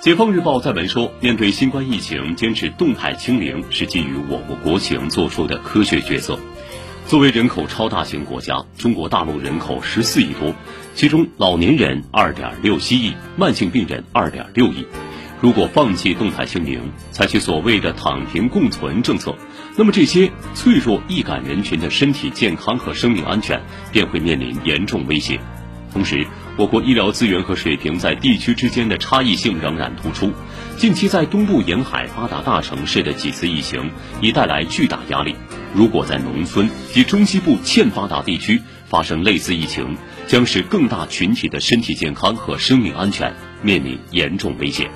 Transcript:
解放日报在文说，面对新冠疫情，坚持动态清零是基于我国国情做出的科学决策。作为人口超大型国家，中国大陆人口十四亿多，其中老年人二点六七亿，慢性病人二点六亿。如果放弃动态清零，采取所谓的躺平共存政策，那么这些脆弱易感人群的身体健康和生命安全便会面临严重威胁。同时，我国医疗资源和水平在地区之间的差异性仍然突出。近期在东部沿海发达大城市的几次疫情已带来巨大压力。如果在农村及中西部欠发达地区发生类似疫情，将使更大群体的身体健康和生命安全面临严重威胁。